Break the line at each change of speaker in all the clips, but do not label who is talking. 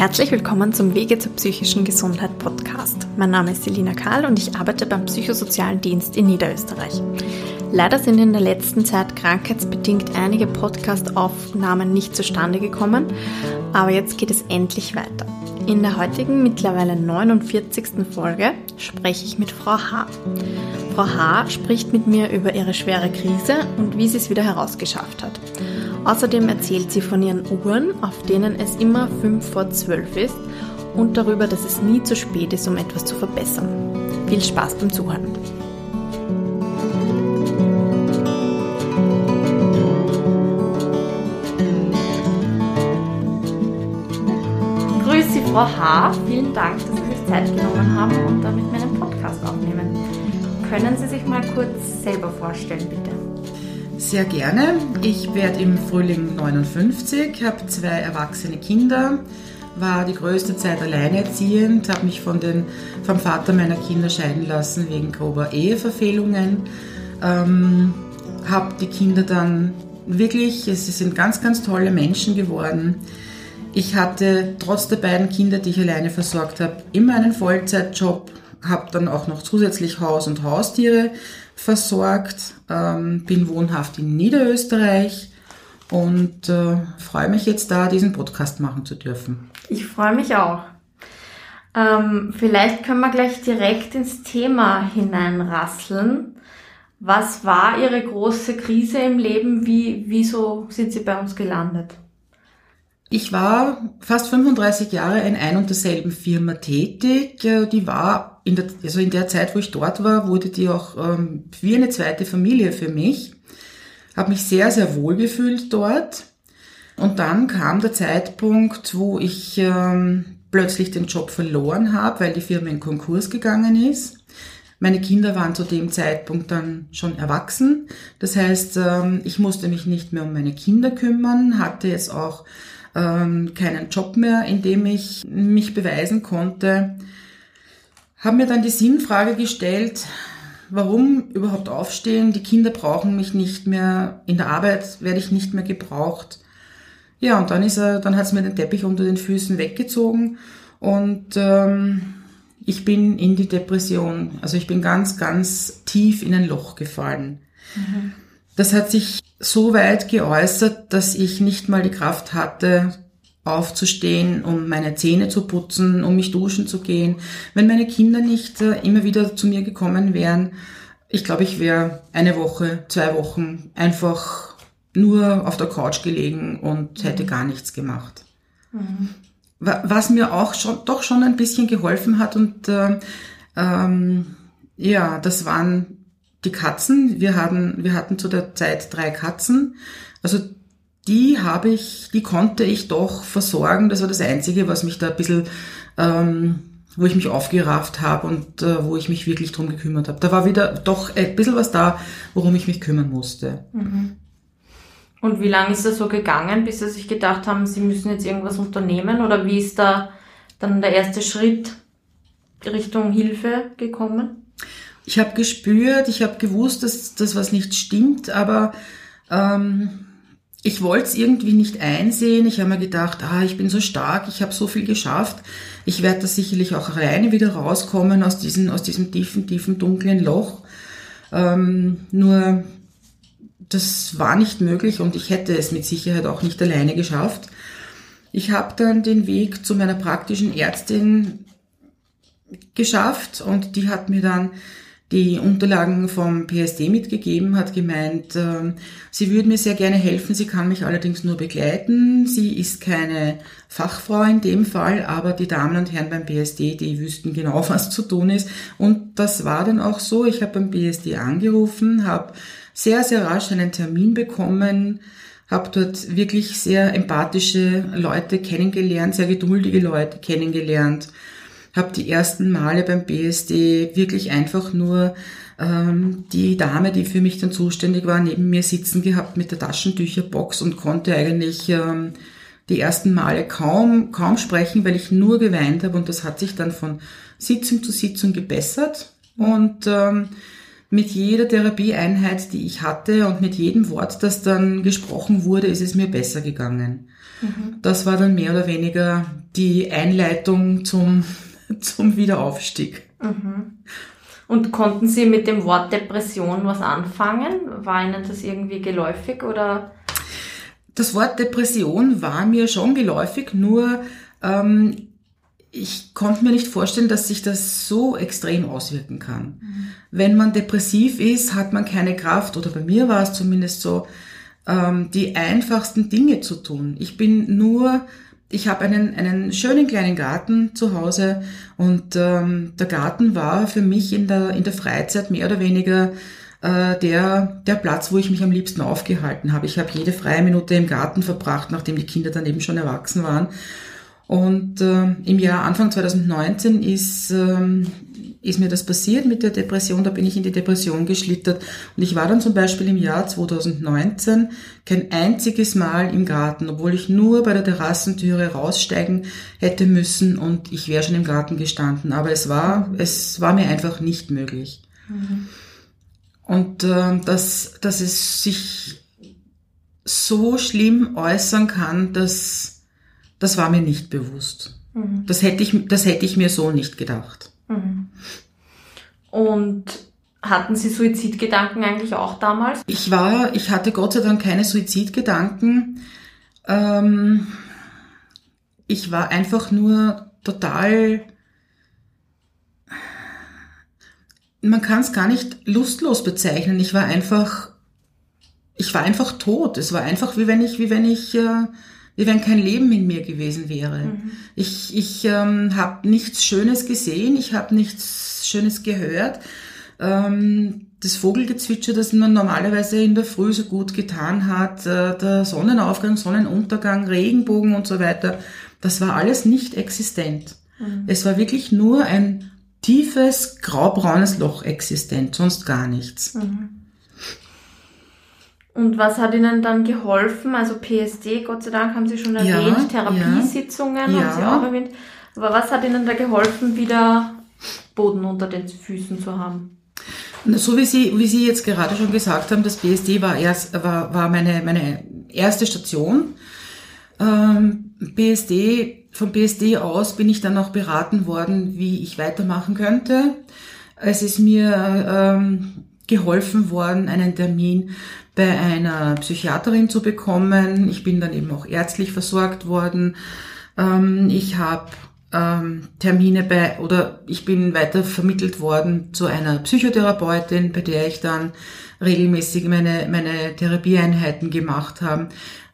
Herzlich willkommen zum Wege zur psychischen Gesundheit Podcast. Mein Name ist Selina Karl und ich arbeite beim Psychosozialen Dienst in Niederösterreich. Leider sind in der letzten Zeit krankheitsbedingt einige Podcast-Aufnahmen nicht zustande gekommen, aber jetzt geht es endlich weiter. In der heutigen, mittlerweile 49. Folge spreche ich mit Frau H. Frau H. spricht mit mir über ihre schwere Krise und wie sie es wieder herausgeschafft hat. Außerdem erzählt sie von ihren Uhren, auf denen es immer 5 vor 12 ist und darüber, dass es nie zu spät ist, um etwas zu verbessern. Viel Spaß beim Zuhören. Grüß Sie, Frau H. Vielen Dank, dass Sie sich Zeit genommen haben und damit meinen Podcast aufnehmen. Können Sie sich mal kurz selber vorstellen, bitte?
Sehr gerne. Ich werde im Frühling 59, habe zwei erwachsene Kinder, war die größte Zeit alleinerziehend, habe mich von den, vom Vater meiner Kinder scheiden lassen wegen grober Eheverfehlungen, ähm, habe die Kinder dann wirklich, sie sind ganz, ganz tolle Menschen geworden. Ich hatte trotz der beiden Kinder, die ich alleine versorgt habe, immer einen Vollzeitjob, habe dann auch noch zusätzlich Haus und Haustiere versorgt, ähm, bin wohnhaft in Niederösterreich und äh, freue mich jetzt da, diesen Podcast machen zu dürfen.
Ich freue mich auch. Ähm, vielleicht können wir gleich direkt ins Thema hineinrasseln. Was war Ihre große Krise im Leben? Wie, wieso sind Sie bei uns gelandet?
Ich war fast 35 Jahre in ein und derselben Firma tätig. Die war in der, also in der Zeit, wo ich dort war, wurde die auch ähm, wie eine zweite Familie für mich. Habe mich sehr, sehr wohl gefühlt dort. Und dann kam der Zeitpunkt, wo ich ähm, plötzlich den Job verloren habe, weil die Firma in Konkurs gegangen ist. Meine Kinder waren zu dem Zeitpunkt dann schon erwachsen. Das heißt, ähm, ich musste mich nicht mehr um meine Kinder kümmern, hatte jetzt auch ähm, keinen Job mehr, in dem ich mich beweisen konnte. Habe mir dann die Sinnfrage gestellt, warum überhaupt aufstehen? Die Kinder brauchen mich nicht mehr, in der Arbeit werde ich nicht mehr gebraucht. Ja, und dann ist er, dann hat es mir den Teppich unter den Füßen weggezogen und ähm, ich bin in die Depression. Also ich bin ganz, ganz tief in ein Loch gefallen. Mhm. Das hat sich so weit geäußert, dass ich nicht mal die Kraft hatte, aufzustehen, um meine Zähne zu putzen, um mich duschen zu gehen. Wenn meine Kinder nicht äh, immer wieder zu mir gekommen wären, ich glaube, ich wäre eine Woche, zwei Wochen einfach nur auf der Couch gelegen und hätte gar nichts gemacht. Mhm. Was mir auch schon, doch schon ein bisschen geholfen hat und äh, ähm, ja, das waren die Katzen, wir hatten, wir hatten zu der Zeit drei Katzen. Also die habe ich, die konnte ich doch versorgen. Das war das Einzige, was mich da ein bisschen, ähm, wo ich mich aufgerafft habe und äh, wo ich mich wirklich drum gekümmert habe. Da war wieder doch ein bisschen was da, worum ich mich kümmern musste.
Mhm. Und wie lange ist das so gegangen, bis Sie sich gedacht haben, Sie müssen jetzt irgendwas unternehmen? Oder wie ist da dann der erste Schritt Richtung Hilfe gekommen?
ich habe gespürt, ich habe gewusst, dass das was nicht stimmt, aber ähm, ich wollte es irgendwie nicht einsehen. Ich habe mir gedacht, ah, ich bin so stark, ich habe so viel geschafft. Ich werde da sicherlich auch alleine wieder rauskommen aus, diesen, aus diesem tiefen, tiefen, dunklen Loch. Ähm, nur das war nicht möglich und ich hätte es mit Sicherheit auch nicht alleine geschafft. Ich habe dann den Weg zu meiner praktischen Ärztin geschafft und die hat mir dann die Unterlagen vom PSD mitgegeben, hat gemeint, äh, sie würde mir sehr gerne helfen, sie kann mich allerdings nur begleiten. Sie ist keine Fachfrau in dem Fall, aber die Damen und Herren beim PSD, die wüssten genau, was zu tun ist. Und das war dann auch so. Ich habe beim PSD angerufen, habe sehr, sehr rasch einen Termin bekommen, habe dort wirklich sehr empathische Leute kennengelernt, sehr geduldige Leute kennengelernt habe die ersten Male beim BSD wirklich einfach nur ähm, die Dame, die für mich dann zuständig war, neben mir sitzen gehabt mit der Taschentücherbox und konnte eigentlich ähm, die ersten Male kaum, kaum sprechen, weil ich nur geweint habe und das hat sich dann von Sitzung zu Sitzung gebessert und ähm, mit jeder Therapieeinheit, die ich hatte und mit jedem Wort, das dann gesprochen wurde, ist es mir besser gegangen. Mhm. Das war dann mehr oder weniger die Einleitung zum, zum Wiederaufstieg. Mhm.
Und konnten Sie mit dem Wort Depression was anfangen? War Ihnen das irgendwie geläufig oder?
Das Wort Depression war mir schon geläufig, nur ähm, ich konnte mir nicht vorstellen, dass sich das so extrem auswirken kann. Mhm. Wenn man depressiv ist, hat man keine Kraft, oder bei mir war es zumindest so, ähm, die einfachsten Dinge zu tun. Ich bin nur, ich habe einen, einen schönen kleinen Garten zu Hause und ähm, der Garten war für mich in der, in der Freizeit mehr oder weniger äh, der, der Platz, wo ich mich am liebsten aufgehalten habe. Ich habe jede freie Minute im Garten verbracht, nachdem die Kinder dann eben schon erwachsen waren. Und äh, im Jahr Anfang 2019 ist, ähm, ist mir das passiert mit der Depression. Da bin ich in die Depression geschlittert. Und ich war dann zum Beispiel im Jahr 2019 kein einziges Mal im Garten, obwohl ich nur bei der Terrassentüre raussteigen hätte müssen und ich wäre schon im Garten gestanden. Aber es war, es war mir einfach nicht möglich. Mhm. Und äh, dass, dass es sich so schlimm äußern kann, dass das war mir nicht bewusst. Mhm. Das, hätte ich, das hätte ich mir so nicht gedacht. Mhm.
Und hatten Sie Suizidgedanken eigentlich auch damals?
Ich war, ich hatte Gott sei Dank keine Suizidgedanken. Ähm, ich war einfach nur total, man kann es gar nicht lustlos bezeichnen. Ich war einfach, ich war einfach tot. Es war einfach wie wenn ich, wie wenn ich äh, wie wenn kein Leben in mir gewesen wäre. Mhm. Ich, ich ähm, habe nichts Schönes gesehen, ich habe nichts Schönes gehört. Ähm, das Vogelgezwitscher, das man normalerweise in der Früh so gut getan hat, äh, der Sonnenaufgang, Sonnenuntergang, Regenbogen und so weiter, das war alles nicht existent. Mhm. Es war wirklich nur ein tiefes, graubraunes Loch existent, sonst gar nichts. Mhm.
Und was hat Ihnen dann geholfen? Also PSD, Gott sei Dank haben Sie schon erwähnt, ja, Therapiesitzungen ja, haben Sie auch erwähnt. Aber was hat Ihnen da geholfen, wieder Boden unter den Füßen zu haben?
So wie Sie, wie Sie jetzt gerade schon gesagt haben, das BSD war erst, war, war meine, meine erste Station. Ähm, BSD, vom BSD aus bin ich dann auch beraten worden, wie ich weitermachen könnte. Es ist mir ähm, geholfen worden, einen Termin bei einer Psychiaterin zu bekommen. Ich bin dann eben auch ärztlich versorgt worden. Ähm, ich habe ähm, Termine bei oder ich bin weiter vermittelt worden zu einer Psychotherapeutin, bei der ich dann regelmäßig meine, meine Therapieeinheiten gemacht habe.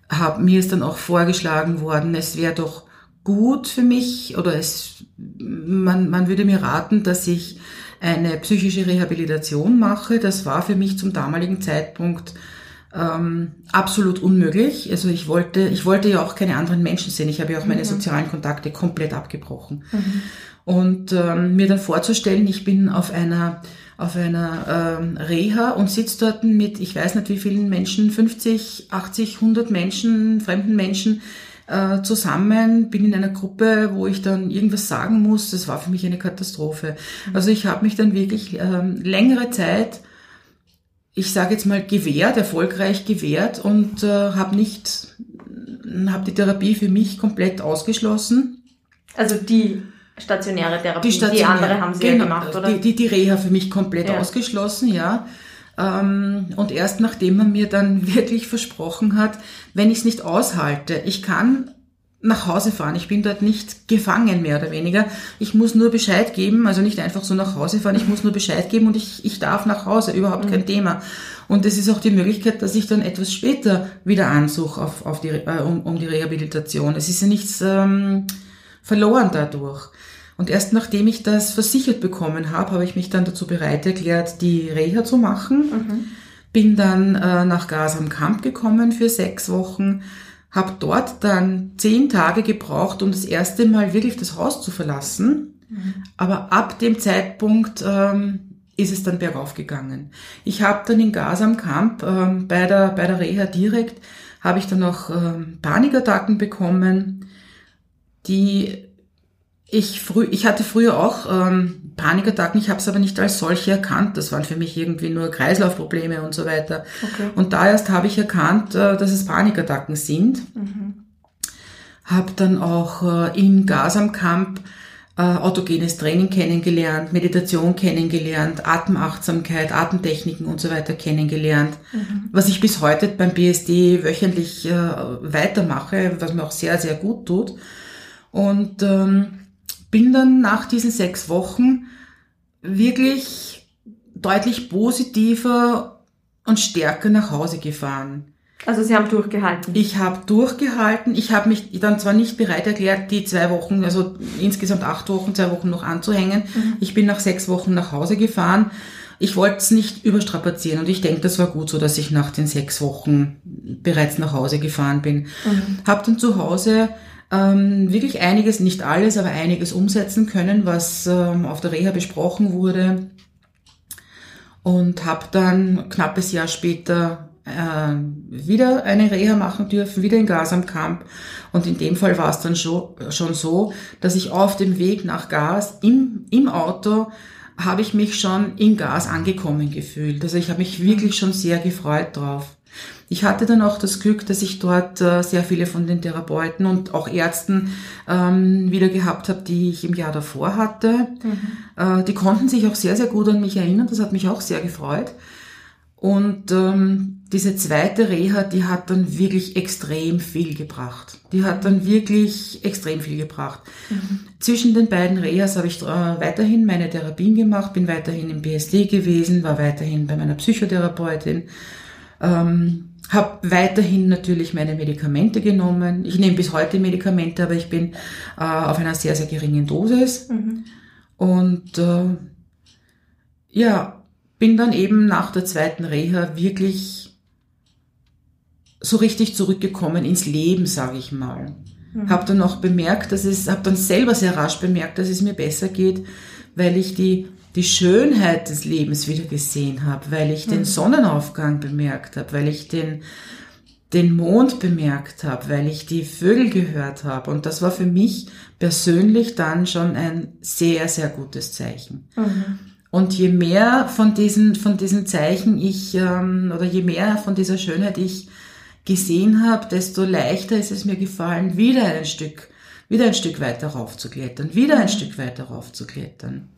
Hab, mir ist dann auch vorgeschlagen worden, es wäre doch gut für mich oder es, man, man würde mir raten, dass ich eine psychische Rehabilitation mache. Das war für mich zum damaligen Zeitpunkt ähm, absolut unmöglich. Also ich wollte, ich wollte ja auch keine anderen Menschen sehen. Ich habe ja auch meine mhm. sozialen Kontakte komplett abgebrochen. Mhm. Und ähm, mir dann vorzustellen, ich bin auf einer auf einer ähm, Reha und sitze dort mit, ich weiß nicht wie vielen Menschen, 50, 80, 100 Menschen, fremden Menschen, äh, zusammen, bin in einer Gruppe, wo ich dann irgendwas sagen muss. Das war für mich eine Katastrophe. Also ich habe mich dann wirklich ähm, längere Zeit, ich sage jetzt mal, gewehrt, erfolgreich gewehrt und äh, habe nicht, habe die Therapie für mich komplett ausgeschlossen.
Also die stationäre Therapie, die, stationäre, die andere haben Sie genau, ja gemacht, oder?
Die, die, die Reha für mich komplett ja. ausgeschlossen, ja. Ähm, und erst nachdem man mir dann wirklich versprochen hat, wenn ich es nicht aushalte, ich kann nach Hause fahren. Ich bin dort nicht gefangen, mehr oder weniger. Ich muss nur Bescheid geben, also nicht einfach so nach Hause fahren, ich muss nur Bescheid geben und ich, ich darf nach Hause, überhaupt mhm. kein Thema. Und es ist auch die Möglichkeit, dass ich dann etwas später wieder ansuche auf, auf die, äh, um, um die Rehabilitation. Es ist ja nichts ähm, verloren dadurch. Und erst nachdem ich das versichert bekommen habe, habe ich mich dann dazu bereit erklärt, die Reha zu machen. Mhm. Bin dann äh, nach Gas am Kamp gekommen für sechs Wochen, habe dort dann zehn Tage gebraucht, um das erste Mal wirklich das Haus zu verlassen. Mhm. Aber ab dem Zeitpunkt ähm, ist es dann bergauf gegangen. Ich habe dann in Gas am Kamp ähm, bei, der, bei der Reha direkt, habe ich dann auch ähm, Panikattacken bekommen, die ich, früh, ich hatte früher auch ähm, Panikattacken, ich habe es aber nicht als solche erkannt. Das waren für mich irgendwie nur Kreislaufprobleme und so weiter. Okay. Und da erst habe ich erkannt, äh, dass es Panikattacken sind. Mhm. Habe dann auch äh, in Gas am Camp äh, autogenes Training kennengelernt, Meditation kennengelernt, Atemachtsamkeit, Atemtechniken und so weiter kennengelernt, mhm. was ich bis heute beim BSD wöchentlich äh, weitermache, was mir auch sehr, sehr gut tut. Und ähm, bin dann nach diesen sechs Wochen wirklich deutlich positiver und stärker nach Hause gefahren.
Also Sie haben durchgehalten.
Ich habe durchgehalten. Ich habe mich dann zwar nicht bereit erklärt, die zwei Wochen, also insgesamt acht Wochen, zwei Wochen noch anzuhängen. Mhm. Ich bin nach sechs Wochen nach Hause gefahren. Ich wollte es nicht überstrapazieren und ich denke, das war gut so, dass ich nach den sechs Wochen bereits nach Hause gefahren bin. Mhm. Habe dann zu Hause ähm, wirklich einiges, nicht alles, aber einiges umsetzen können, was ähm, auf der Reha besprochen wurde. Und habe dann knappes Jahr später äh, wieder eine Reha machen dürfen, wieder in Gas am Camp. Und in dem Fall war es dann schon, schon so, dass ich auf dem Weg nach Gas im, im Auto habe ich mich schon in Gas angekommen gefühlt. Also ich habe mich wirklich schon sehr gefreut drauf. Ich hatte dann auch das Glück, dass ich dort äh, sehr viele von den Therapeuten und auch Ärzten ähm, wieder gehabt habe, die ich im Jahr davor hatte. Mhm. Äh, die konnten sich auch sehr, sehr gut an mich erinnern. Das hat mich auch sehr gefreut. Und ähm, diese zweite Reha, die hat dann wirklich extrem viel gebracht. Die hat dann wirklich extrem viel gebracht. Mhm. Zwischen den beiden Rehas habe ich äh, weiterhin meine Therapien gemacht, bin weiterhin im BSD gewesen, war weiterhin bei meiner Psychotherapeutin ähm, habe weiterhin natürlich meine Medikamente genommen. Ich nehme bis heute Medikamente, aber ich bin äh, auf einer sehr, sehr geringen Dosis. Mhm. Und äh, ja, bin dann eben nach der zweiten Reha wirklich so richtig zurückgekommen ins Leben, sage ich mal. Mhm. Habe dann auch bemerkt, dass es, habe dann selber sehr rasch bemerkt, dass es mir besser geht, weil ich die die Schönheit des Lebens wieder gesehen habe, weil ich den mhm. Sonnenaufgang bemerkt habe, weil ich den, den Mond bemerkt habe, weil ich die Vögel gehört habe. Und das war für mich persönlich dann schon ein sehr, sehr gutes Zeichen. Mhm. Und je mehr von diesen, von diesen Zeichen ich, ähm, oder je mehr von dieser Schönheit ich gesehen habe, desto leichter ist es mir gefallen, wieder ein Stück, wieder ein Stück weiter raufzuklettern, wieder ein mhm. Stück weiter raufzuklettern.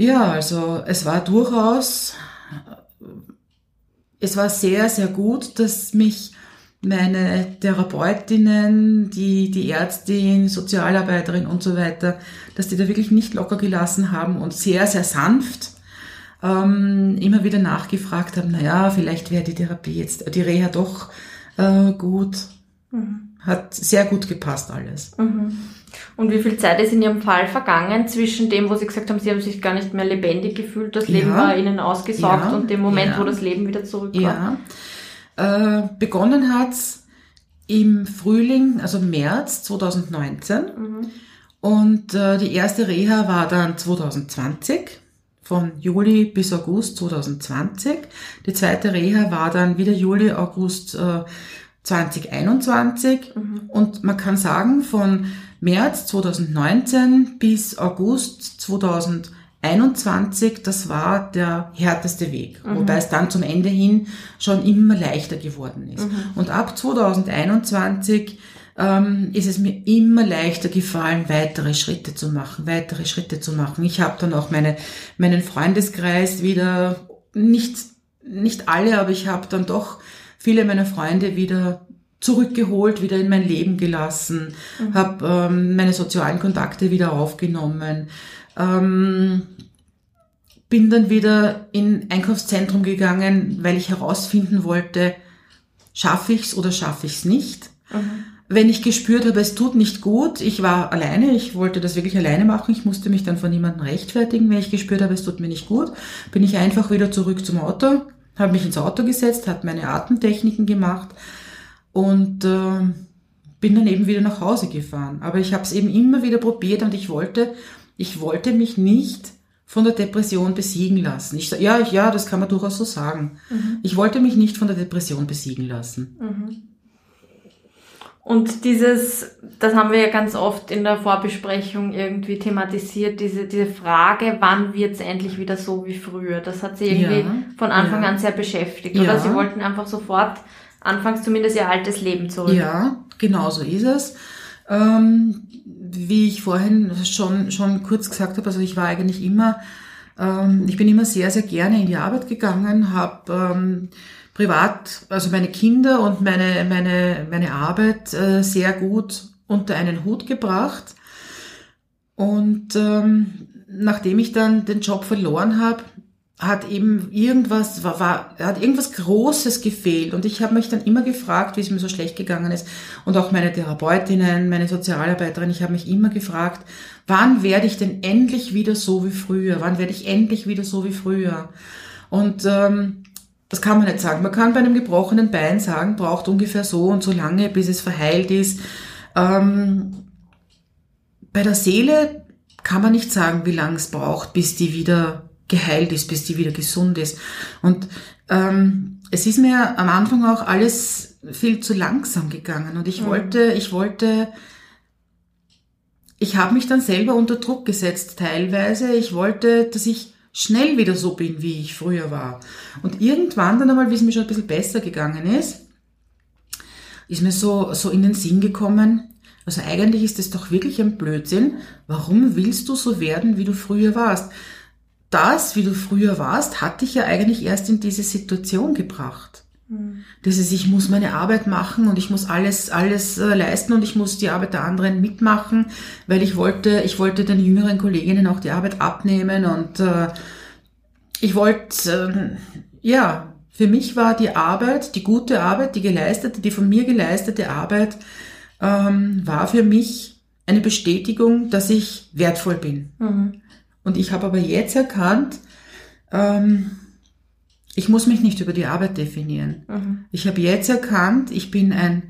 Ja, also es war durchaus, es war sehr, sehr gut, dass mich meine Therapeutinnen, die, die Ärztin, Sozialarbeiterin und so weiter, dass die da wirklich nicht locker gelassen haben und sehr, sehr sanft ähm, immer wieder nachgefragt haben, naja, vielleicht wäre die Therapie jetzt, die Reha doch äh, gut. Mhm. Hat sehr gut gepasst alles.
Mhm. Und wie viel Zeit ist in Ihrem Fall vergangen zwischen dem, wo Sie gesagt haben, Sie haben sich gar nicht mehr lebendig gefühlt, das Leben ja. war Ihnen ausgesaugt ja. und dem Moment, ja. wo das Leben wieder zurück
war? Ja. Äh, begonnen hat's im Frühling, also März 2019. Mhm. Und äh, die erste Reha war dann 2020, von Juli bis August 2020. Die zweite Reha war dann wieder Juli, August äh, 2021. Mhm. Und man kann sagen, von März 2019 bis August 2021, das war der härteste Weg, mhm. wobei es dann zum Ende hin schon immer leichter geworden ist. Mhm. Und ab 2021 ähm, ist es mir immer leichter gefallen, weitere Schritte zu machen, weitere Schritte zu machen. Ich habe dann auch meine, meinen Freundeskreis wieder, nicht, nicht alle, aber ich habe dann doch viele meiner Freunde wieder zurückgeholt, wieder in mein Leben gelassen, mhm. habe ähm, meine sozialen Kontakte wieder aufgenommen, ähm, bin dann wieder in Einkaufszentrum gegangen, weil ich herausfinden wollte, schaffe ich's oder schaffe ich's nicht. Mhm. Wenn ich gespürt habe, es tut nicht gut, ich war alleine, ich wollte das wirklich alleine machen, ich musste mich dann von niemandem rechtfertigen, wenn ich gespürt habe, es tut mir nicht gut, bin ich einfach wieder zurück zum Auto, habe mich ins Auto gesetzt, habe meine Atemtechniken gemacht, und äh, bin dann eben wieder nach Hause gefahren. Aber ich habe es eben immer wieder probiert und ich wollte, ich wollte mich nicht von der Depression besiegen lassen. Ich, ja, ich, ja, das kann man durchaus so sagen. Mhm. Ich wollte mich nicht von der Depression besiegen lassen.
Mhm. Und dieses, das haben wir ja ganz oft in der Vorbesprechung irgendwie thematisiert, diese, diese Frage, wann wird's endlich wieder so wie früher? Das hat sie irgendwie
Ja,
von Anfang
ja.
an sehr beschäftigt.
Ja.
Oder sie wollten einfach sofort anfangs zumindest ihr altes Leben zurück.
Ja, genau so ist es. Ähm, wie ich vorhin schon, schon kurz gesagt habe, also ich war eigentlich immer, ähm, ich bin immer sehr, sehr gerne in die Arbeit gegangen, habe ähm, privat, also meine Kinder und meine, meine, meine Arbeit äh, sehr gut unter einen Hut gebracht. Und ähm, nachdem ich dann den Job verloren habe, hat eben irgendwas, war, war, hat irgendwas Großes gefehlt. Und ich habe mich dann immer gefragt, wie es mir so schlecht gegangen ist. Und auch meine Therapeutinnen, meine Sozialarbeiterin, ich habe mich immer gefragt, wann werde ich denn endlich wieder so wie früher? Wann werde ich endlich wieder so wie früher? Und ähm, das kann man nicht sagen. Man kann bei einem gebrochenen Bein sagen, braucht ungefähr so und so lange, bis es verheilt ist. Ähm, bei der Seele kann man nicht sagen, wie lange es braucht, bis die wieder geheilt ist, bis die wieder gesund ist. Und ähm, es ist mir am Anfang auch alles viel zu langsam gegangen. Und ich
Mhm.
wollte, ich wollte, ich habe mich dann selber unter Druck gesetzt teilweise. Ich wollte, dass ich schnell wieder so bin, wie ich früher war. Und irgendwann dann einmal, wie es mir schon ein bisschen besser gegangen ist, ist mir so, so in den Sinn gekommen, also eigentlich ist es doch wirklich ein Blödsinn. Warum willst du so werden, wie du früher warst? Das, wie du früher warst, hat dich ja eigentlich erst in diese Situation gebracht. Dieses, ich muss meine Arbeit machen und ich muss alles, alles äh, leisten und ich muss die Arbeit der anderen mitmachen, weil ich wollte, ich wollte den jüngeren Kolleginnen auch die Arbeit abnehmen und äh, ich wollte, äh, ja, für mich war die Arbeit, die gute Arbeit, die geleistete, die von mir geleistete Arbeit, ähm, war für mich eine Bestätigung, dass ich wertvoll bin.
Mhm.
Und ich habe aber jetzt erkannt, ähm, ich muss mich nicht über die Arbeit definieren.
Mhm.
Ich habe jetzt erkannt, ich bin ein,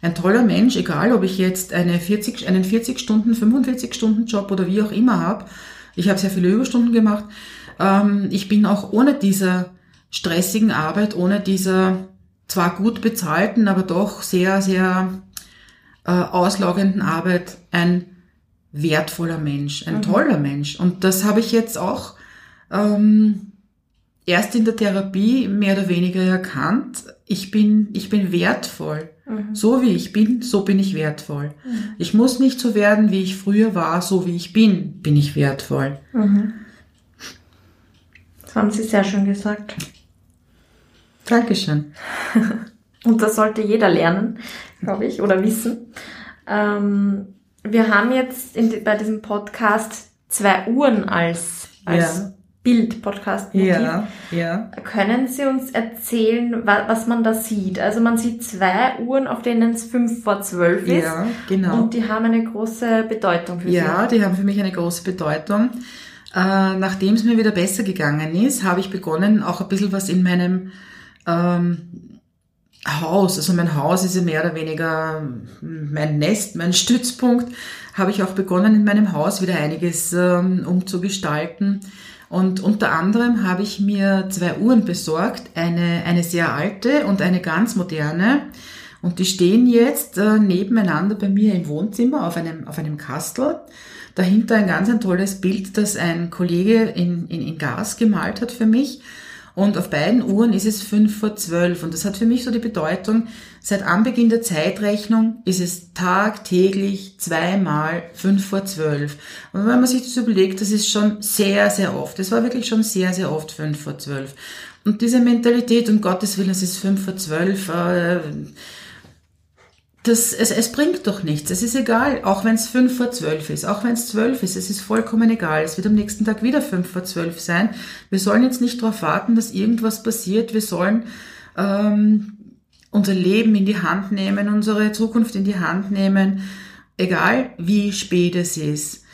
ein toller Mensch, egal ob ich jetzt eine 40, einen 40 Stunden, 45 Stunden Job oder wie auch immer habe. Ich habe sehr viele Überstunden gemacht. Ähm, ich bin auch ohne dieser stressigen Arbeit, ohne dieser zwar gut bezahlten, aber doch sehr, sehr äh, auslaugenden Arbeit ein wertvoller Mensch, ein toller Mensch. Und das habe ich jetzt auch ähm, erst in der Therapie mehr oder weniger erkannt. Ich bin, ich bin wertvoll. So wie ich bin, so bin ich wertvoll. Ich muss nicht so werden, wie ich früher war, so wie ich bin, bin ich wertvoll.
Das haben Sie sehr schön gesagt.
Dankeschön.
Und das sollte jeder lernen, glaube ich, oder wissen. Ähm, wir haben jetzt in, bei diesem Podcast zwei Uhren als, als
Ja.
Bild, Podcast-Motiv.
Ja, ja.
Können Sie uns erzählen, wa was man da sieht? Also man sieht zwei Uhren, auf denen es fünf vor zwölf ist.
Ja, genau.
Und die haben eine große Bedeutung für
Ja, die haben für mich eine große Bedeutung. Äh, Nachdem es mir wieder besser gegangen ist, habe ich begonnen, auch ein bisschen was in meinem ähm, Haus, also mein Haus ist ja mehr oder weniger mein Nest, mein Stützpunkt, habe ich auch begonnen, in meinem Haus wieder einiges ähm, umzugestalten. Und unter anderem habe ich mir zwei Uhren besorgt, eine, eine sehr alte und eine ganz moderne. Und die stehen jetzt äh, nebeneinander bei mir im Wohnzimmer auf einem, auf einem Kastel. Dahinter ein ganz ein tolles Bild, das ein Kollege in, in, in Gas gemalt hat für mich. Und auf beiden Uhren ist es fünf vor zwölf. Und das hat für mich so die Bedeutung, seit Anbeginn der Zeitrechnung ist es tagtäglich zweimal fünf vor zwölf. Und wenn man sich das überlegt, das ist schon sehr, sehr oft. Es war wirklich schon sehr, sehr oft fünf vor zwölf. Und diese Mentalität, um Gottes Willen, es ist fünf vor zwölf, äh, das, es, es bringt doch nichts. Es ist egal, auch wenn es fünf vor zwölf ist, auch wenn es zwölf ist, es ist vollkommen egal. Es wird am nächsten Tag wieder fünf vor zwölf sein. Wir sollen jetzt nicht darauf warten, dass irgendwas passiert. Wir sollen ähm, unser Leben in die Hand nehmen, unsere Zukunft in die Hand nehmen, egal wie spät es ist.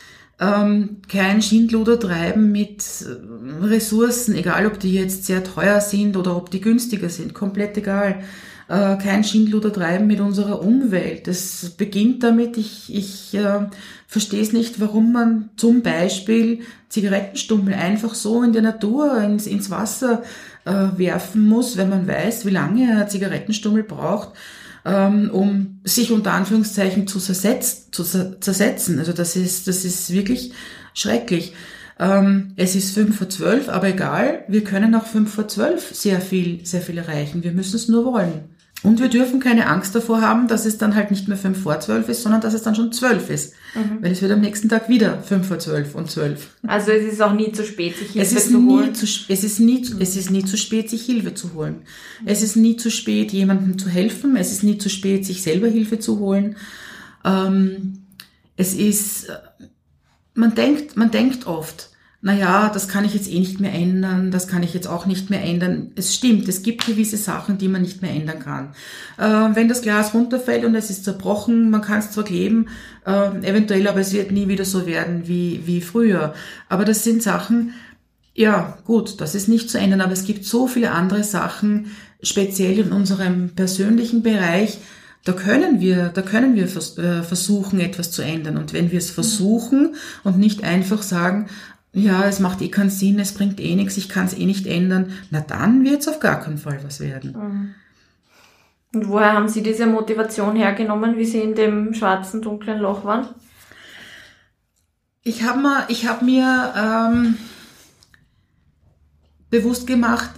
Ähm, kein Schindluder treiben mit äh, Ressourcen, egal ob die jetzt sehr teuer sind oder ob die günstiger sind, komplett egal äh, kein Schindluder treiben mit unserer Umwelt. Das beginnt damit, ich, ich äh, verstehe es nicht, warum man zum Beispiel Zigarettenstummel einfach so in der Natur, ins, ins Wasser äh, werfen muss, wenn man weiß, wie lange ein Zigarettenstummel braucht, ähm, um sich unter Anführungszeichen zu, zersetz, zu zersetzen. Also das ist, das ist wirklich schrecklich. Ähm, es ist fünf vor zwölf, aber egal, wir können auch fünf vor zwölf sehr viel, sehr viel erreichen. Wir müssen es nur wollen. Und wir dürfen keine Angst davor haben, dass es dann halt nicht mehr fünf vor zwölf ist, sondern dass es dann schon zwölf ist. Mhm. Weil es wird am nächsten Tag wieder fünf vor zwölf und zwölf.
Also es ist auch nie zu spät, sich Hilfe
es zu holen. Zu, es, ist nie, mhm. es ist nie zu spät, sich Hilfe zu holen. Mhm. Es ist nie zu spät, jemandem zu helfen. Es ist nie zu spät, sich selber Hilfe zu holen. Ähm, es ist, man denkt, man denkt oft, na ja, das kann ich jetzt eh nicht mehr ändern, das kann ich jetzt auch nicht mehr ändern. Es stimmt, es gibt gewisse Sachen, die man nicht mehr ändern kann. Äh, wenn das Glas runterfällt und es ist zerbrochen, man kann es zwar kleben, äh, eventuell, aber es wird nie wieder so werden wie, wie früher. Aber das sind Sachen, ja, gut, das ist nicht zu ändern, aber es gibt so viele andere Sachen, speziell in unserem persönlichen Bereich, da können wir, da können wir äh, versuchen, etwas zu ändern. Und wenn wir es versuchen und nicht einfach sagen, ja, es macht eh keinen Sinn, es bringt eh nichts, ich kann es eh nicht ändern, na dann wird es auf gar keinen Fall was werden.
Mhm. Und woher haben Sie diese Motivation hergenommen, wie Sie in dem schwarzen, dunklen Loch waren?
Ich habe mir, ich hab mir ähm, bewusst gemacht,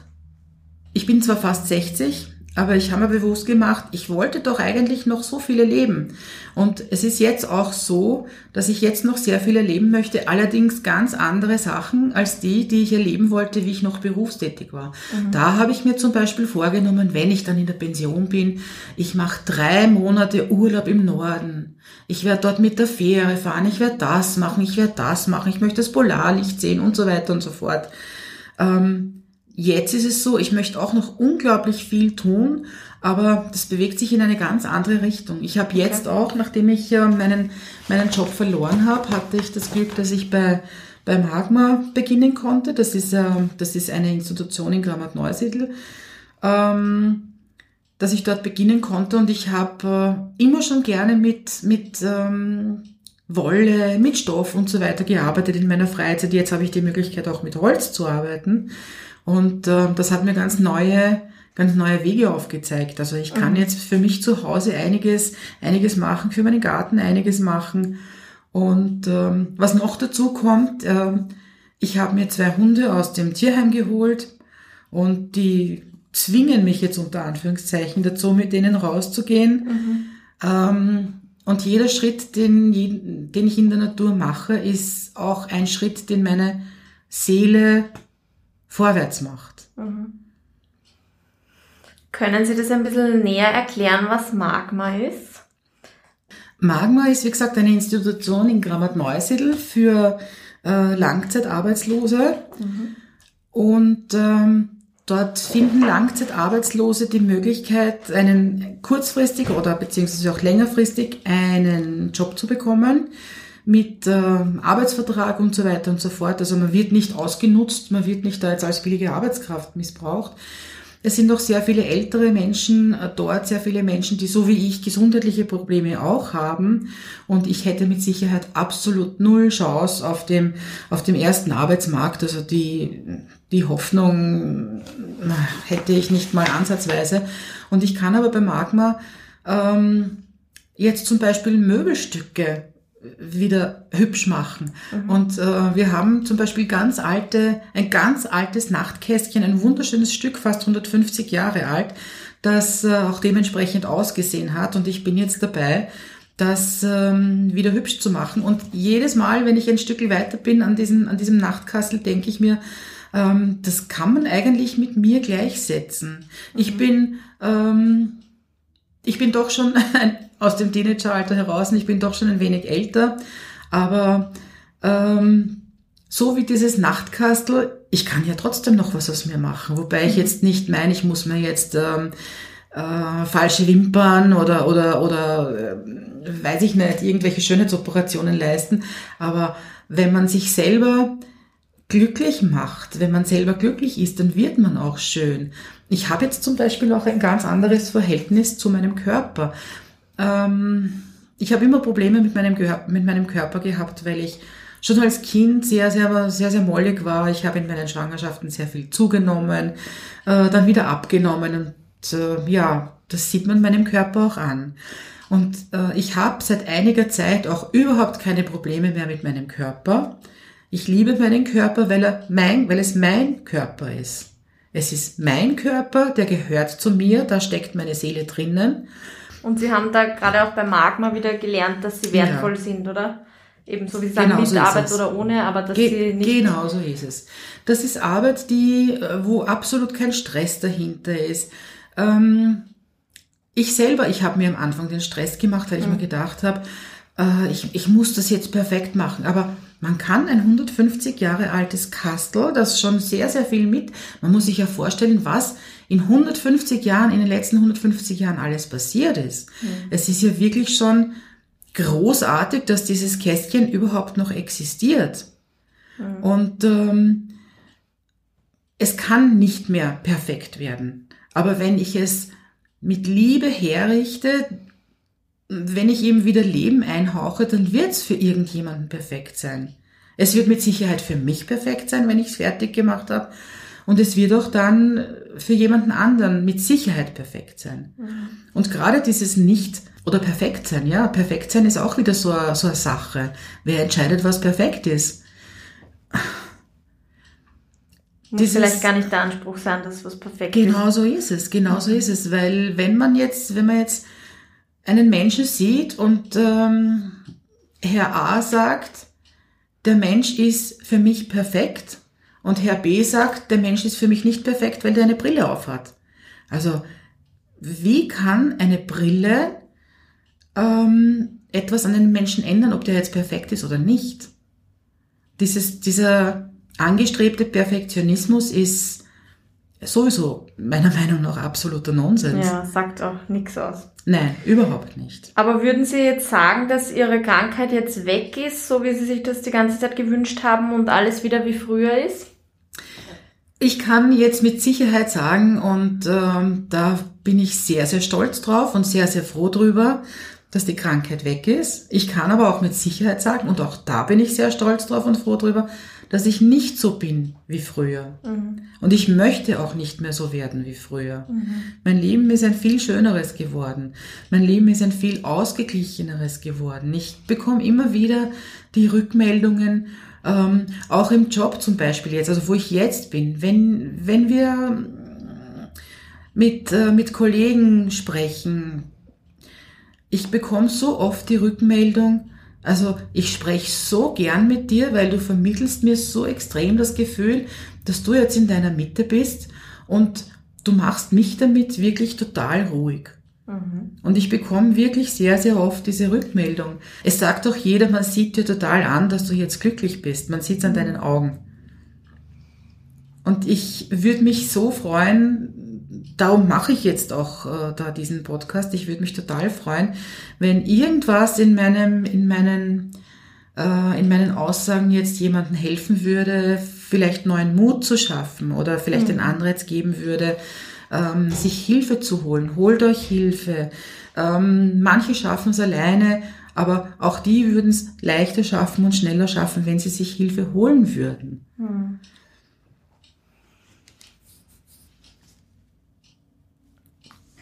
ich bin zwar fast 60, aber ich habe mir bewusst gemacht, ich wollte doch eigentlich noch so viele leben. Und es ist jetzt auch so, dass ich jetzt noch sehr viel erleben möchte, allerdings ganz andere Sachen als die, die ich erleben wollte, wie ich noch berufstätig war. Mhm. Da habe ich mir zum Beispiel vorgenommen, wenn ich dann in der Pension bin, ich mache drei Monate Urlaub im Norden. Ich werde dort mit der Fähre fahren, ich werde das machen, ich werde das machen, ich möchte das Polarlicht sehen und so weiter und so fort. Ähm, Jetzt ist es so, ich möchte auch noch unglaublich viel tun, aber das bewegt sich in eine ganz andere Richtung. Ich habe jetzt auch, nachdem ich äh, meinen, meinen Job verloren habe, hatte ich das Glück, dass ich bei, bei Magma beginnen konnte. Das ist, äh, das ist eine Institution in Grammat-Neusiedl, ähm, dass ich dort beginnen konnte und ich habe äh, immer schon gerne mit, mit ähm, Wolle, mit Stoff und so weiter gearbeitet in meiner Freizeit. Jetzt habe ich die Möglichkeit auch mit Holz zu arbeiten. Und äh, das hat mir ganz neue, ganz neue Wege aufgezeigt. Also ich kann mhm. jetzt für mich zu Hause einiges, einiges machen, für meinen Garten einiges machen. Und ähm, was noch dazu kommt, äh, ich habe mir zwei Hunde aus dem Tierheim geholt und die zwingen mich jetzt unter Anführungszeichen dazu, mit denen rauszugehen. Mhm. Ähm, und jeder Schritt, den, den ich in der Natur mache, ist auch ein Schritt, den meine Seele vorwärts macht. Mhm.
Können Sie das ein bisschen näher erklären, was Magma ist?
Magma ist, wie gesagt, eine Institution in Grammat-Neusiedl für äh, Langzeitarbeitslose. Mhm. Und ähm, dort finden Langzeitarbeitslose die Möglichkeit, einen kurzfristig oder beziehungsweise auch längerfristig einen Job zu bekommen mit äh, Arbeitsvertrag und so weiter und so fort. Also man wird nicht ausgenutzt, man wird nicht da jetzt als billige Arbeitskraft missbraucht. Es sind auch sehr viele ältere Menschen äh, dort, sehr viele Menschen, die so wie ich gesundheitliche Probleme auch haben. Und ich hätte mit Sicherheit absolut null Chance auf dem, auf dem ersten Arbeitsmarkt. Also die, die Hoffnung hätte ich nicht mal ansatzweise. Und ich kann aber bei Magma ähm, jetzt zum Beispiel Möbelstücke wieder hübsch machen. Mhm. Und äh, wir haben zum Beispiel ganz alte, ein ganz altes Nachtkästchen, ein wunderschönes Stück, fast 150 Jahre alt, das äh, auch dementsprechend ausgesehen hat. Und ich bin jetzt dabei, das ähm, wieder hübsch zu machen. Und jedes Mal, wenn ich ein Stück weiter bin an diesem, an diesem Nachtkastel, denke ich mir, ähm, das kann man eigentlich mit mir gleichsetzen. Mhm. Ich bin, ähm, ich bin doch schon ein aus dem Teenageralter heraus und ich bin doch schon ein wenig älter. Aber ähm, so wie dieses Nachtkastel, ich kann ja trotzdem noch was aus mir machen. Wobei ich mhm. jetzt nicht meine, ich muss mir jetzt ähm, äh, falsche Wimpern oder oder oder äh, weiß ich nicht irgendwelche Schönheitsoperationen leisten. Aber wenn man sich selber glücklich macht, wenn man selber glücklich ist, dann wird man auch schön. Ich habe jetzt zum Beispiel auch ein ganz anderes Verhältnis zu meinem Körper. Ähm, ich habe immer Probleme mit meinem, mit meinem Körper gehabt, weil ich schon als Kind sehr, sehr, sehr, sehr mollig war. Ich habe in meinen Schwangerschaften sehr viel zugenommen, äh, dann wieder abgenommen und äh, ja, das sieht man meinem Körper auch an. Und äh, ich habe seit einiger Zeit auch überhaupt keine Probleme mehr mit meinem Körper. Ich liebe meinen Körper, weil, er mein, weil es mein Körper ist. Es ist mein Körper, der gehört zu mir, da steckt meine Seele drinnen.
Und Sie haben da gerade auch bei Magma wieder gelernt, dass Sie wertvoll ja. sind, oder? Ebenso wie Sie sagen, genau mit so Arbeit oder ohne, aber dass Ge Sie nicht...
Genau so ist es. Das ist Arbeit, die, äh, wo absolut kein Stress dahinter ist. Ähm, ich selber, ich habe mir am Anfang den Stress gemacht, weil ich mhm. mir gedacht habe, äh, ich, ich muss das jetzt perfekt machen. Aber man kann ein 150 Jahre altes Kastel, das schon sehr, sehr viel mit, man muss sich ja vorstellen, was in 150 Jahren, in den letzten 150 Jahren alles passiert ist. Mhm. Es ist ja wirklich schon großartig, dass dieses Kästchen überhaupt noch existiert. Mhm. Und ähm, es kann nicht mehr perfekt werden. Aber wenn ich es mit Liebe herrichte, wenn ich ihm wieder Leben einhauche, dann wird es für irgendjemanden perfekt sein. Es wird mit Sicherheit für mich perfekt sein, wenn ich es fertig gemacht habe. Und es wird auch dann für jemanden anderen mit Sicherheit perfekt sein. Mhm. Und gerade dieses Nicht- oder perfekt sein, ja, perfekt sein ist auch wieder so, eine, so eine Sache. Wer entscheidet, was perfekt ist?
Muss Dieses, vielleicht gar nicht der Anspruch sein, dass was perfekt
genau ist. Genau so ist es, genau so ist es. Weil wenn man jetzt, wenn man jetzt einen Menschen sieht und ähm, Herr A sagt, der Mensch ist für mich perfekt und Herr B sagt, der Mensch ist für mich nicht perfekt, weil der eine Brille aufhat. Also wie kann eine Brille ähm, etwas an einem Menschen ändern, ob der jetzt perfekt ist oder nicht? Dieses, dieser angestrebte Perfektionismus ist sowieso meiner Meinung nach absoluter Nonsens.
Ja, sagt auch nichts aus.
Nein, überhaupt nicht.
Aber würden Sie jetzt sagen, dass Ihre Krankheit jetzt weg ist, so wie Sie sich das die ganze Zeit gewünscht haben und alles wieder wie früher ist?
Ich kann jetzt mit Sicherheit sagen, und ähm, da bin ich sehr, sehr stolz drauf und sehr, sehr froh drüber, dass die Krankheit weg ist. Ich kann aber auch mit Sicherheit sagen, und auch da bin ich sehr stolz drauf und froh drüber, dass ich nicht so bin wie früher. Mhm. Und ich möchte auch nicht mehr so werden wie früher. Mhm. Mein Leben ist ein viel schöneres geworden. Mein Leben ist ein viel ausgeglicheneres geworden. Ich bekomme immer wieder die Rückmeldungen, ähm, auch im Job zum Beispiel jetzt, also wo ich jetzt bin, wenn, wenn wir mit, äh, mit Kollegen sprechen, ich bekomme so oft die Rückmeldung, also ich spreche so gern mit dir, weil du vermittelst mir so extrem das Gefühl, dass du jetzt in deiner Mitte bist und du machst mich damit wirklich total ruhig. Mhm. Und ich bekomme wirklich sehr, sehr oft diese Rückmeldung. Es sagt doch jeder, man sieht dir total an, dass du jetzt glücklich bist. Man sieht es an deinen Augen. Und ich würde mich so freuen, darum mache ich jetzt auch äh, da diesen Podcast. Ich würde mich total freuen, wenn irgendwas in meinem, in meinen, äh, in meinen Aussagen jetzt jemandem helfen würde, vielleicht neuen Mut zu schaffen oder vielleicht mhm. den Anreiz geben würde, ähm, sich Hilfe zu holen. Holt euch Hilfe. Ähm, manche schaffen es alleine, aber auch die würden es leichter schaffen und schneller schaffen, wenn sie sich Hilfe holen würden. Mhm.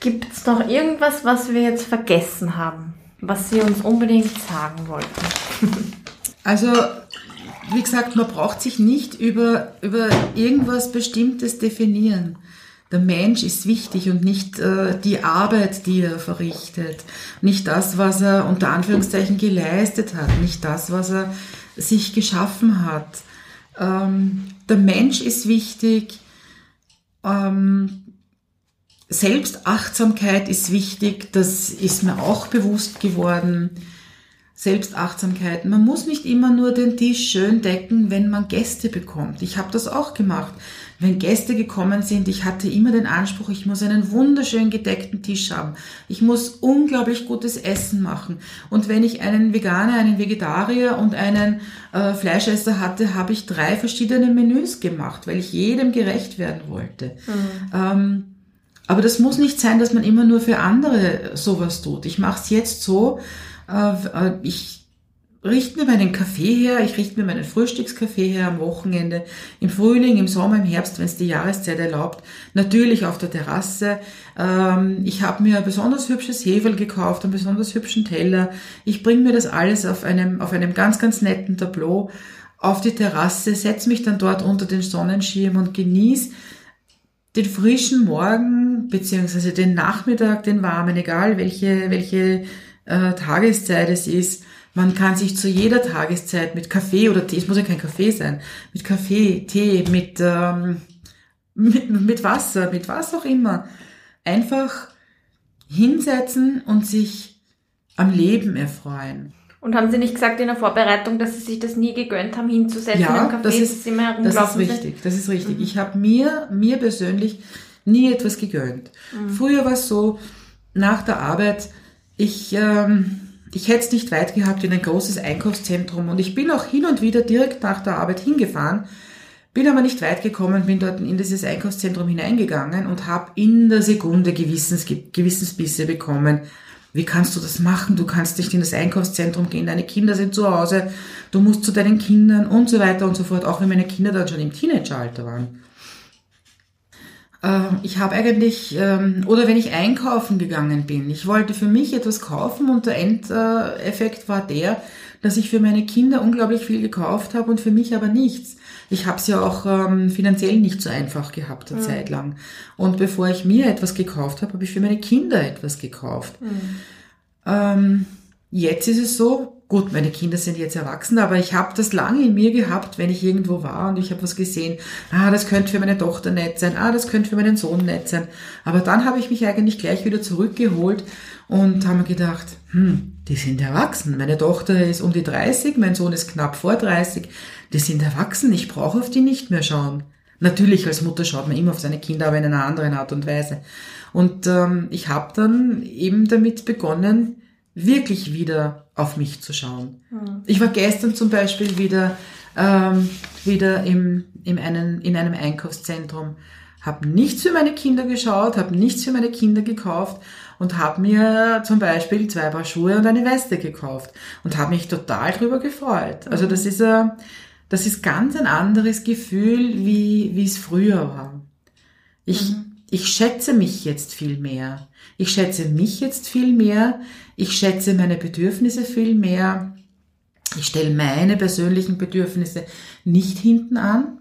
Gibt es noch irgendwas, was wir jetzt vergessen haben, was Sie uns unbedingt sagen wollten?
Also, wie gesagt, man braucht sich nicht über, über irgendwas Bestimmtes definieren. Der Mensch ist wichtig und nicht äh, die Arbeit, die er verrichtet, nicht das, was er unter Anführungszeichen geleistet hat, nicht das, was er sich geschaffen hat. Ähm, der Mensch ist wichtig. Ähm, Selbstachtsamkeit ist wichtig, das ist mir auch bewusst geworden. Selbstachtsamkeit. Man muss nicht immer nur den Tisch schön decken, wenn man Gäste bekommt. Ich habe das auch gemacht. Wenn Gäste gekommen sind, ich hatte immer den Anspruch, ich muss einen wunderschön gedeckten Tisch haben. Ich muss unglaublich gutes Essen machen. Und wenn ich einen Veganer, einen Vegetarier und einen äh, Fleischesser hatte, habe ich drei verschiedene Menüs gemacht, weil ich jedem gerecht werden wollte. Mhm. Ähm, aber das muss nicht sein, dass man immer nur für andere sowas tut. Ich mache es jetzt so, äh, ich richte mir meinen Kaffee her, ich richte mir meinen Frühstückskaffee her am Wochenende, im Frühling, im Sommer, im Herbst, wenn es die Jahreszeit erlaubt, natürlich auf der Terrasse. Ähm, ich habe mir ein besonders hübsches Hefe gekauft, einen besonders hübschen Teller. Ich bringe mir das alles auf einem, auf einem ganz, ganz netten Tableau auf die Terrasse, setze mich dann dort unter den Sonnenschirm und genieße den frischen Morgen beziehungsweise den Nachmittag, den warmen, egal welche, welche äh, Tageszeit es ist man kann sich zu jeder Tageszeit mit Kaffee oder Tee, es muss ja kein Kaffee sein, mit Kaffee, Tee, mit, ähm, mit, mit Wasser, mit was auch immer, einfach hinsetzen und sich am Leben erfreuen.
Und haben Sie nicht gesagt in der Vorbereitung, dass Sie sich das nie gegönnt haben, hinzusetzen
ja, im Café, das ist, immer das ist richtig, das ist richtig. Mhm. Ich habe mir, mir persönlich nie etwas gegönnt. Mhm. Früher war es so, nach der Arbeit, ich ähm, ich hätte es nicht weit gehabt in ein großes Einkaufszentrum und ich bin auch hin und wieder direkt nach der Arbeit hingefahren, bin aber nicht weit gekommen, bin dort in dieses Einkaufszentrum hineingegangen und habe in der Sekunde Gewissens, Gewissensbisse bekommen. Wie kannst du das machen? Du kannst nicht in das Einkaufszentrum gehen, deine Kinder sind zu Hause, du musst zu deinen Kindern und so weiter und so fort, auch wenn meine Kinder dann schon im Teenageralter waren. Ähm, ich habe eigentlich, ähm, oder wenn ich einkaufen gegangen bin, ich wollte für mich etwas kaufen und der Endeffekt war der, dass ich für meine Kinder unglaublich viel gekauft habe und für mich aber nichts. Ich habe es ja auch ähm, finanziell nicht so einfach gehabt eine mhm. Zeit lang. Und bevor ich mir etwas gekauft habe, habe ich für meine Kinder etwas gekauft. Mhm. Ähm, jetzt ist es so, Gut, meine Kinder sind jetzt erwachsen, aber ich habe das lange in mir gehabt, wenn ich irgendwo war und ich habe was gesehen. Ah, das könnte für meine Tochter nett sein. Ah, das könnte für meinen Sohn nett sein. Aber dann habe ich mich eigentlich gleich wieder zurückgeholt und habe mir gedacht, hm, die sind erwachsen. Meine Tochter ist um die 30, mein Sohn ist knapp vor 30. Die sind erwachsen. Ich brauche auf die nicht mehr schauen. Natürlich als Mutter schaut man immer auf seine Kinder, aber in einer anderen Art und Weise. Und ähm, ich habe dann eben damit begonnen, wirklich wieder auf mich zu schauen. Mhm. Ich war gestern zum Beispiel wieder, ähm, wieder im, in, einen, in einem Einkaufszentrum, habe nichts für meine Kinder geschaut, habe nichts für meine Kinder gekauft und habe mir zum Beispiel zwei Paar Schuhe und eine Weste gekauft und habe mich total drüber gefreut. Also das ist, äh, das ist ganz ein anderes Gefühl, wie, wie es früher war. Ich, mhm. Ich schätze mich jetzt viel mehr. Ich schätze mich jetzt viel mehr. Ich schätze meine Bedürfnisse viel mehr. Ich stelle meine persönlichen Bedürfnisse nicht hinten an.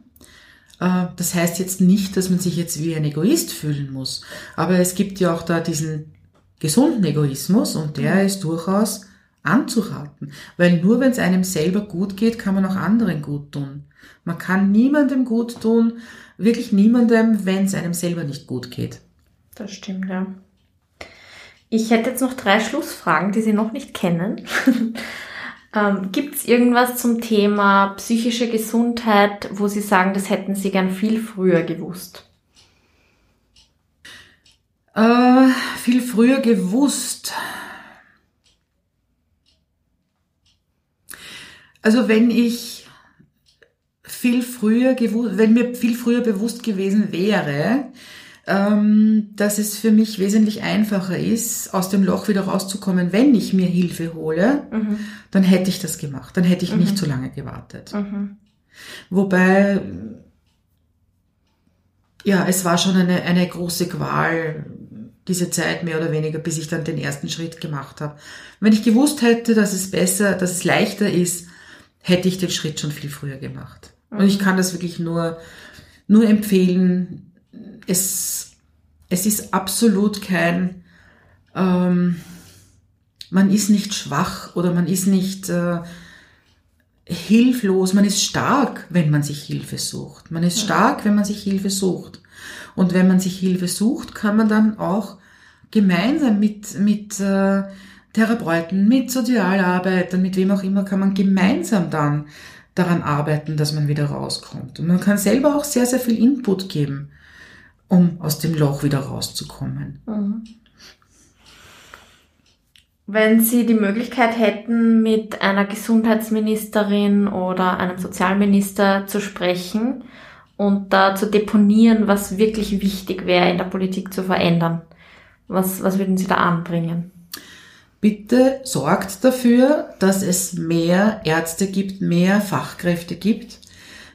Äh, das heißt jetzt nicht, dass man sich jetzt wie ein Egoist fühlen muss. Aber es gibt ja auch da diesen gesunden Egoismus und der mhm. ist durchaus anzuraten. Weil nur wenn es einem selber gut geht, kann man auch anderen gut tun. Man kann niemandem gut tun, wirklich niemandem, wenn es einem selber nicht gut geht.
Das stimmt, ja. Ich hätte jetzt noch drei Schlussfragen, die Sie noch nicht kennen. ähm, Gibt es irgendwas zum Thema psychische Gesundheit, wo Sie sagen, das hätten Sie gern viel früher gewusst?
Äh, viel früher gewusst. Also wenn ich viel früher gewusst, wenn mir viel früher bewusst gewesen wäre, ähm, dass es für mich wesentlich einfacher ist, aus dem Loch wieder rauszukommen, wenn ich mir Hilfe hole, mhm. dann hätte ich das gemacht. Dann hätte ich mhm. nicht so lange gewartet. Mhm. Wobei, ja, es war schon eine, eine große Qual, diese Zeit mehr oder weniger, bis ich dann den ersten Schritt gemacht habe. Wenn ich gewusst hätte, dass es besser, dass es leichter ist, hätte ich den Schritt schon viel früher gemacht. Und ich mhm. kann das wirklich nur, nur empfehlen, es, es ist absolut kein, ähm, man ist nicht schwach oder man ist nicht äh, hilflos, man ist stark, wenn man sich Hilfe sucht. Man ist stark, wenn man sich Hilfe sucht. Und wenn man sich Hilfe sucht, kann man dann auch gemeinsam mit, mit äh, Therapeuten, mit Sozialarbeitern, mit wem auch immer, kann man gemeinsam dann daran arbeiten, dass man wieder rauskommt. Und man kann selber auch sehr, sehr viel Input geben um aus dem Loch wieder rauszukommen. Mhm.
Wenn Sie die Möglichkeit hätten, mit einer Gesundheitsministerin oder einem Sozialminister zu sprechen und da zu deponieren, was wirklich wichtig wäre in der Politik zu verändern, was, was würden Sie da anbringen?
Bitte sorgt dafür, dass es mehr Ärzte gibt, mehr Fachkräfte gibt,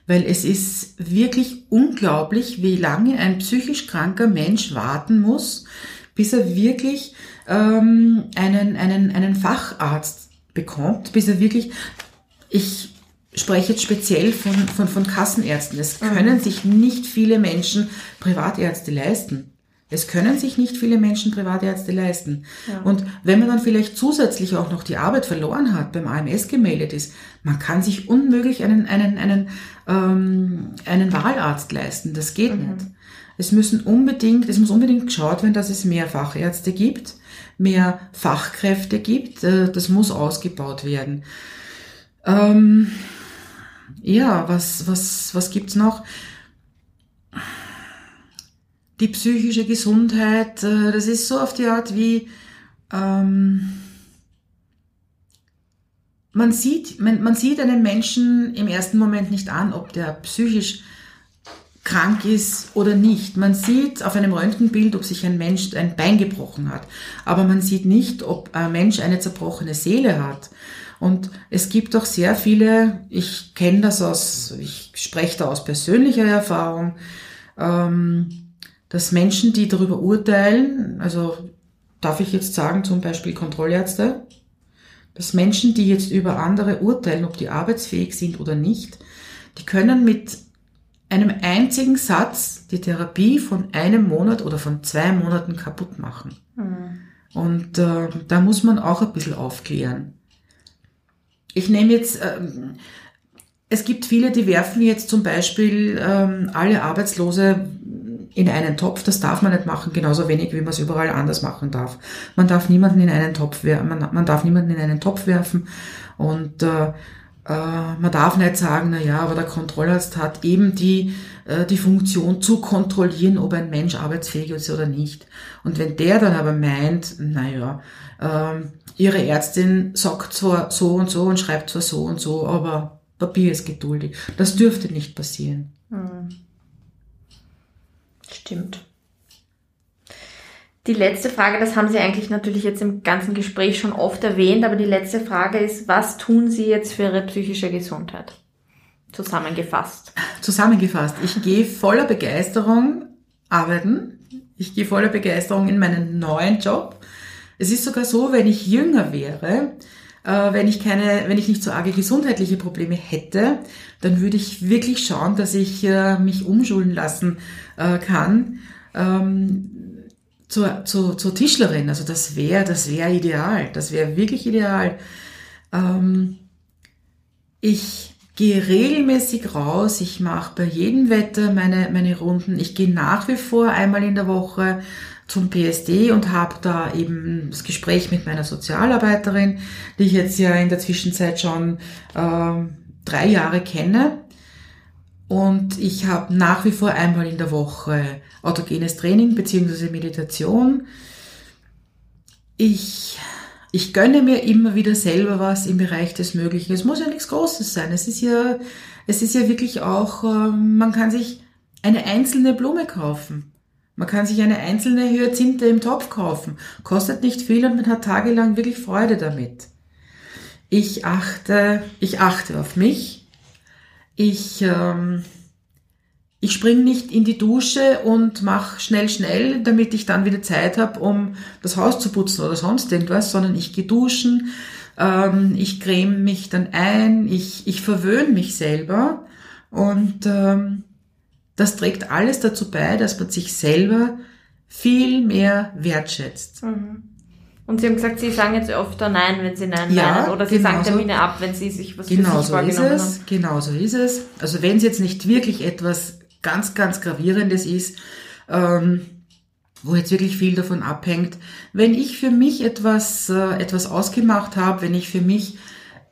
weil es ist wirklich unglaublich, wie lange ein psychisch kranker Mensch warten muss, bis er wirklich ähm, einen, einen, einen Facharzt bekommt, bis er wirklich, ich spreche jetzt speziell von, von, von Kassenärzten, es mhm. können sich nicht viele Menschen Privatärzte leisten. Es können sich nicht viele Menschen Privatärzte leisten. Ja. Und wenn man dann vielleicht zusätzlich auch noch die Arbeit verloren hat, beim AMS gemeldet ist, man kann sich unmöglich einen, einen, einen, ähm, einen Wahlarzt leisten. Das geht mhm. nicht. Es müssen unbedingt, es muss unbedingt geschaut werden, dass es mehr Fachärzte gibt, mehr Fachkräfte gibt. Äh, das muss ausgebaut werden. Ähm, ja, was, was, was gibt's noch? Die psychische Gesundheit, äh, das ist so auf die Art wie, ähm, man sieht, man, man sieht einen Menschen im ersten Moment nicht an, ob der psychisch krank ist oder nicht. Man sieht auf einem Röntgenbild, ob sich ein Mensch ein Bein gebrochen hat. Aber man sieht nicht, ob ein Mensch eine zerbrochene Seele hat. Und es gibt auch sehr viele, ich kenne das aus, ich spreche da aus persönlicher Erfahrung, ähm, dass Menschen, die darüber urteilen, also darf ich jetzt sagen, zum Beispiel Kontrollärzte, dass Menschen, die jetzt über andere urteilen, ob die arbeitsfähig sind oder nicht, die können mit einem einzigen Satz die Therapie von einem Monat oder von zwei Monaten kaputt machen. Mhm. Und äh, da muss man auch ein bisschen aufklären. Ich nehme jetzt, ähm, es gibt viele, die werfen jetzt zum Beispiel ähm, alle Arbeitslose in einen Topf, das darf man nicht machen, genauso wenig wie man es überall anders machen darf. Man darf niemanden in einen Topf werfen, man, man darf niemanden in einen Topf werfen und äh, äh, man darf nicht sagen, na ja, aber der Kontrollarzt hat eben die, äh, die Funktion zu kontrollieren, ob ein Mensch arbeitsfähig ist oder nicht. Und wenn der dann aber meint, na ja, äh, ihre Ärztin sagt zwar so und so und schreibt zwar so und so, aber Papier ist geduldig. Das dürfte nicht passieren. Mhm.
Stimmt. Die letzte Frage, das haben Sie eigentlich natürlich jetzt im ganzen Gespräch schon oft erwähnt, aber die letzte Frage ist, was tun Sie jetzt für Ihre psychische Gesundheit? Zusammengefasst.
Zusammengefasst. Ich gehe voller Begeisterung arbeiten. Ich gehe voller Begeisterung in meinen neuen Job. Es ist sogar so, wenn ich jünger wäre, wenn ich keine, wenn ich nicht so arge gesundheitliche Probleme hätte, dann würde ich wirklich schauen, dass ich äh, mich umschulen lassen äh, kann ähm, zur, zur, zur Tischlerin. Also das wäre, das wäre ideal. Das wäre wirklich ideal. Ähm, ich gehe regelmäßig raus, ich mache bei jedem Wetter meine, meine Runden. Ich gehe nach wie vor einmal in der Woche zum PSD und habe da eben das Gespräch mit meiner Sozialarbeiterin, die ich jetzt ja in der Zwischenzeit schon äh, drei Jahre kenne. Und ich habe nach wie vor einmal in der Woche autogenes Training beziehungsweise Meditation. Ich, ich gönne mir immer wieder selber was im Bereich des Möglichen. Es muss ja nichts Großes sein. Es ist ja, es ist ja wirklich auch, äh, man kann sich eine einzelne Blume kaufen. Man kann sich eine einzelne Hyazinthe im Topf kaufen. Kostet nicht viel und man hat tagelang wirklich Freude damit. Ich achte, ich achte auf mich. Ich, ähm, ich spring nicht in die Dusche und mach schnell, schnell, damit ich dann wieder Zeit habe, um das Haus zu putzen oder sonst irgendwas, sondern ich gehe duschen, ähm, ich creme mich dann ein, ich, ich verwöhne mich selber und ähm, das trägt alles dazu bei, dass man sich selber viel mehr wertschätzt.
Mhm. Und Sie haben gesagt, Sie sagen jetzt öfter Nein, wenn Sie Nein ja, meinen. Oder Sie sagen Termine ab, wenn Sie sich was
genau
für sich
so vorgenommen ist es, haben. Genau so ist es. Also wenn es jetzt nicht wirklich etwas ganz, ganz Gravierendes ist, ähm, wo jetzt wirklich viel davon abhängt, wenn ich für mich etwas, äh, etwas ausgemacht habe, wenn ich für mich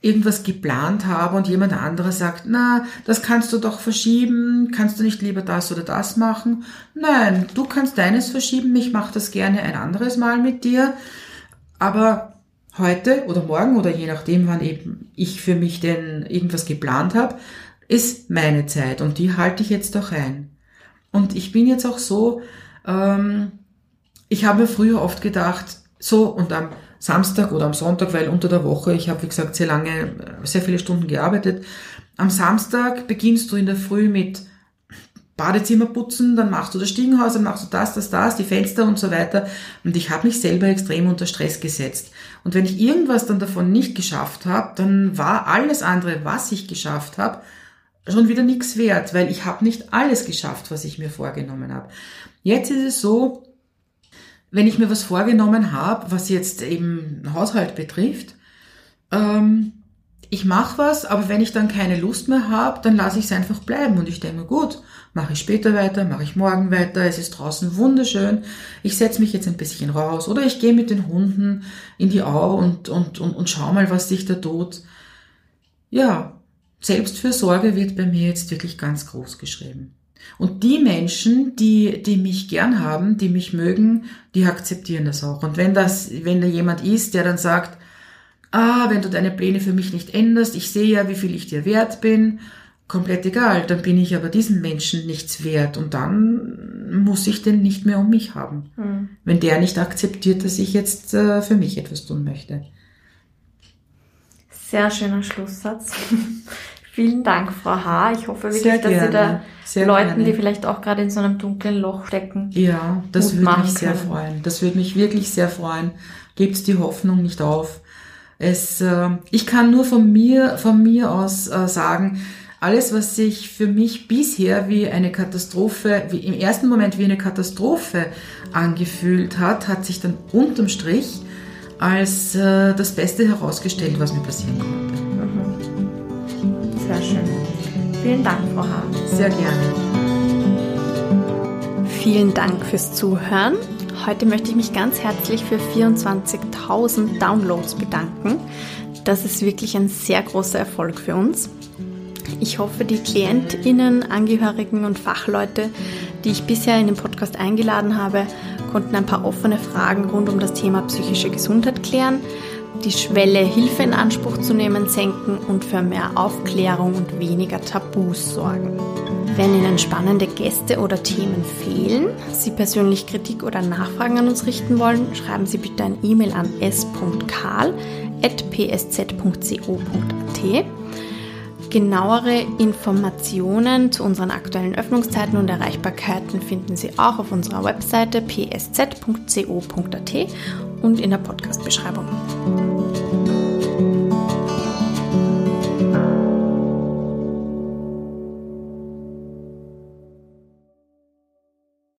irgendwas geplant habe und jemand anderer sagt, na, das kannst du doch verschieben, kannst du nicht lieber das oder das machen? Nein, du kannst deines verschieben, ich mache das gerne ein anderes Mal mit dir, aber heute oder morgen oder je nachdem, wann eben ich für mich denn irgendwas geplant habe, ist meine Zeit und die halte ich jetzt auch ein. Und ich bin jetzt auch so, ähm, ich habe früher oft gedacht, so und am Samstag oder am Sonntag, weil unter der Woche, ich habe wie gesagt sehr lange, sehr viele Stunden gearbeitet. Am Samstag beginnst du in der Früh mit Badezimmer putzen, dann machst du das Stiegenhaus, dann machst du das, das, das, die Fenster und so weiter. Und ich habe mich selber extrem unter Stress gesetzt. Und wenn ich irgendwas dann davon nicht geschafft habe, dann war alles andere, was ich geschafft habe, schon wieder nichts wert, weil ich habe nicht alles geschafft, was ich mir vorgenommen habe. Jetzt ist es so, wenn ich mir was vorgenommen habe, was jetzt eben Haushalt betrifft, ähm, ich mache was, aber wenn ich dann keine Lust mehr habe, dann lasse ich es einfach bleiben und ich denke, gut, mache ich später weiter, mache ich morgen weiter, es ist draußen wunderschön, ich setze mich jetzt ein bisschen raus oder ich gehe mit den Hunden in die Au und, und, und, und schau mal, was sich da tut. Ja, Selbstfürsorge wird bei mir jetzt wirklich ganz groß geschrieben. Und die Menschen, die, die mich gern haben, die mich mögen, die akzeptieren das auch. Und wenn das, wenn da jemand ist, der dann sagt, ah, wenn du deine Pläne für mich nicht änderst, ich sehe ja, wie viel ich dir wert bin, komplett egal, dann bin ich aber diesem Menschen nichts wert und dann muss ich den nicht mehr um mich haben. Mhm. Wenn der nicht akzeptiert, dass ich jetzt äh, für mich etwas tun möchte.
Sehr schöner Schlusssatz. Vielen Dank, Frau H. Ich hoffe wirklich, sehr dass gerne, Sie da sehr Leuten, gerne. die vielleicht auch gerade in so einem dunklen Loch stecken,
ja, das würde mich sehr können. freuen. Das würde mich wirklich sehr freuen. Gebt die Hoffnung nicht auf. Es, äh, ich kann nur von mir, von mir aus äh, sagen, alles, was sich für mich bisher wie eine Katastrophe, wie im ersten Moment wie eine Katastrophe angefühlt hat, hat sich dann unterm Strich als äh, das Beste herausgestellt, was mir passieren konnte.
Sehr schön. Vielen Dank, Frau Hahn.
Sehr gerne.
Vielen Dank fürs Zuhören. Heute möchte ich mich ganz herzlich für 24.000 Downloads bedanken. Das ist wirklich ein sehr großer Erfolg für uns. Ich hoffe, die KlientInnen, Angehörigen und Fachleute, die ich bisher in den Podcast eingeladen habe, konnten ein paar offene Fragen rund um das Thema psychische Gesundheit klären, die Schwelle, Hilfe in Anspruch zu nehmen, senken und für mehr Aufklärung und weniger Tabus sorgen. Wenn Ihnen spannende Gäste oder Themen fehlen, Sie persönlich Kritik oder Nachfragen an uns richten wollen, schreiben Sie bitte ein E-Mail an s.karl.psz.co.at Genauere Informationen zu unseren aktuellen Öffnungszeiten und Erreichbarkeiten finden Sie auch auf unserer Webseite psz.co.at und in der Podcast-Beschreibung.